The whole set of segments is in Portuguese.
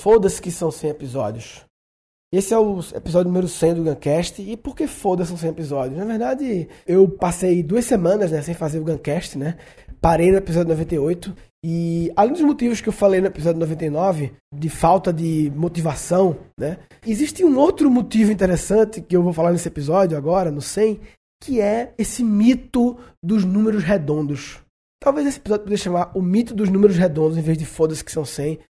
Foda-se que são 100 episódios. Esse é o episódio número 100 do Guncast. E por que foda-se são 100 episódios? Na verdade, eu passei duas semanas né, sem fazer o Guncast, né? Parei no episódio 98. E além dos motivos que eu falei no episódio 99, de falta de motivação, né? Existe um outro motivo interessante que eu vou falar nesse episódio agora, no 100, que é esse mito dos números redondos. Talvez esse episódio poderia chamar o mito dos números redondos em vez de foda-se que são 100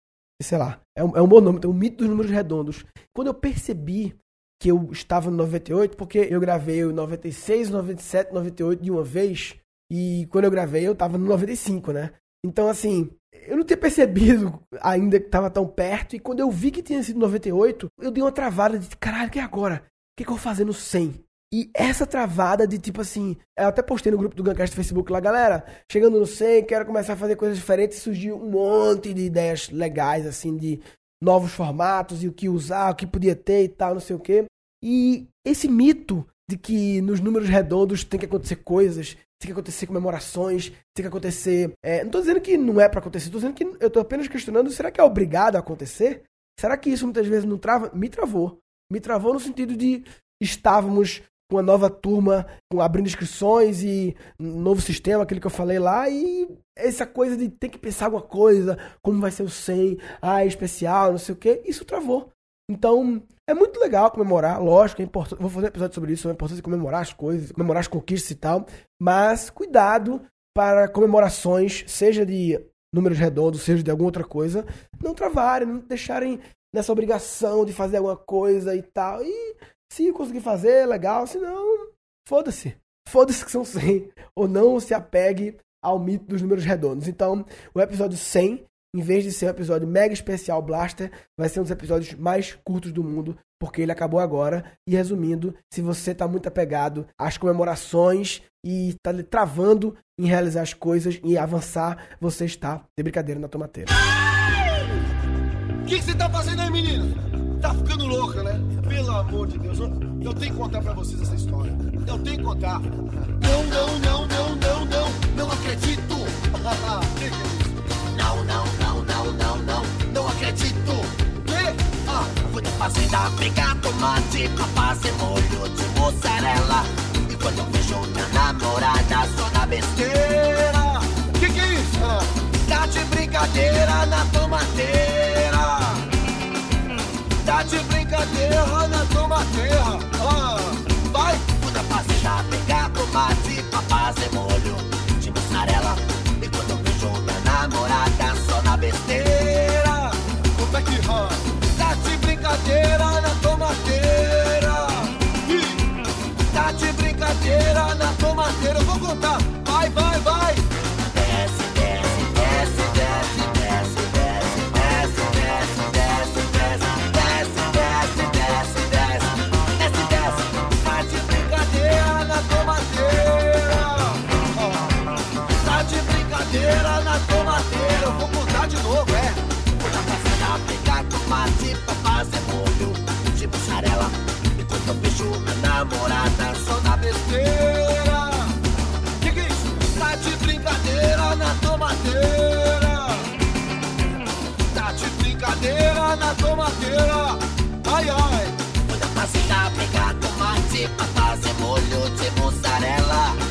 sei lá, é um, é um bom nome, então, o mito dos números redondos. Quando eu percebi que eu estava no 98, porque eu gravei o 96, 97, 98 de uma vez, e quando eu gravei eu estava no 95, né? Então, assim, eu não tinha percebido ainda que estava tão perto, e quando eu vi que tinha sido 98, eu dei uma travada de caralho, que é agora? O que, que eu vou fazer no 100? E essa travada de tipo assim, eu até postei no grupo do Guncast do Facebook lá, galera, chegando no 100, quero começar a fazer coisas diferentes, surgiu um monte de ideias legais, assim, de novos formatos e o que usar, o que podia ter e tal, não sei o quê. E esse mito de que nos números redondos tem que acontecer coisas, tem que acontecer comemorações, tem que acontecer. É, não tô dizendo que não é para acontecer, tô dizendo que eu tô apenas questionando, será que é obrigado a acontecer? Será que isso muitas vezes não trava? Me travou. Me travou no sentido de estávamos com a nova turma, abrindo inscrições e novo sistema, aquele que eu falei lá, e essa coisa de ter que pensar alguma coisa, como vai ser o 100, ah, é especial, não sei o que, isso travou. Então, é muito legal comemorar, lógico, é importante, vou fazer um episódio sobre isso, é importante comemorar as coisas, comemorar as conquistas e tal, mas cuidado para comemorações, seja de números redondos, seja de alguma outra coisa, não travarem, não deixarem nessa obrigação de fazer alguma coisa e tal, e se conseguir fazer, legal. Se não, foda-se. Foda-se que são 100. Ou não se apegue ao mito dos números redondos. Então, o episódio 100, em vez de ser um episódio mega especial Blaster, vai ser um dos episódios mais curtos do mundo, porque ele acabou agora. E resumindo, se você está muito apegado às comemorações e está travando em realizar as coisas e avançar, você está de brincadeira na tomateira. O que, que você está fazendo aí, menina? Tá ficando louca, né? Pelo amor de Deus. Eu tenho que contar pra vocês essa história. Eu tenho que contar. Não, não, não, não, não, não. Não acredito. que, que é isso? Não, não, não, não, não, não. Não acredito. Que? Ah, fui na fazenda pegar tomate com fazer molho de mussarela. E quando eu vejo minha namorada só na besteira. Que que é isso? Ah. Tá de brincadeira na tomateira. Tá de brincadeira na tomateira. Ah, vai! Quando a fazenda pegar tomate pra fazer molho de mussarela. E quando eu vejo minha namorada só na besteira. É que ah, Tá de brincadeira na tomateira. Tá de brincadeira na tomateira. eu vou contar. Tomateira. Ai, ai. Quando a fazenda pegar tomate pra fazer molho de mussarela.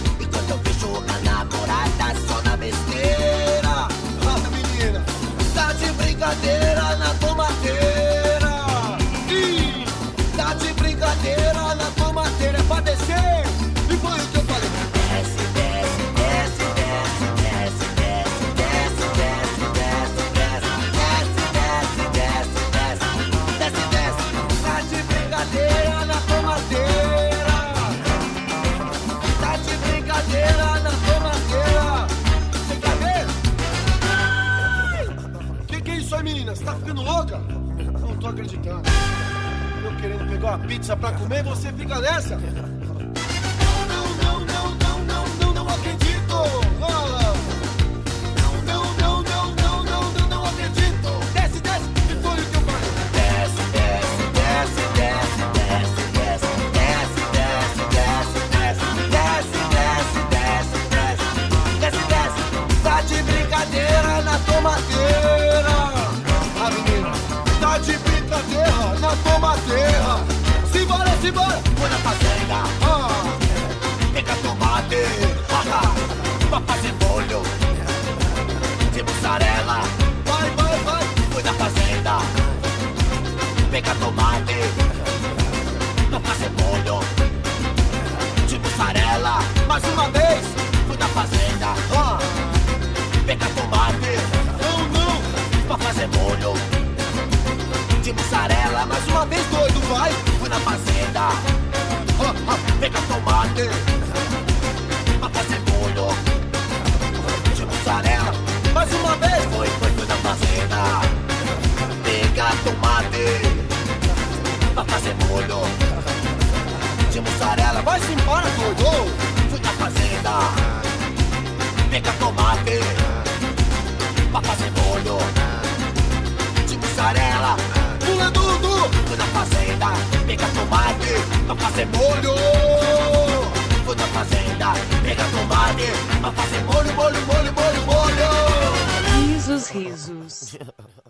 Brincadeira na tomateira. Tá de brincadeira na tomateira. Você quer ver? Que que é isso aí, menina? Você tá ficando louca? Não tô acreditando. Eu querendo pegar uma pizza pra comer, você fica nessa? Não, não, não, não, não, embora. Fui na fazenda. Ah, pega tomate. pra fazer molho de mussarela. Vai, vai, vai. Fui na fazenda. Pega tomate. Pra fazer molho de mussarela. Mais uma vez. Fui na fazenda. Ah, pega tomate. Não, não. Pra fazer molho de mussarela. Mais uma vez, doido, vai. Na fazenda. Ah, ah, pega tomate. Fazer molho de mussarela. Mais uma vez, foi, foi, fui na fazenda. Pega tomate. Fazer molho de mussarela. Vai-se embora, doido. Fui na fazenda. Pega tomate. Pra fazer molho. Fui na fazenda, pega tomate pra fazer molho, molho, molho, molho, molho. Risos, risos.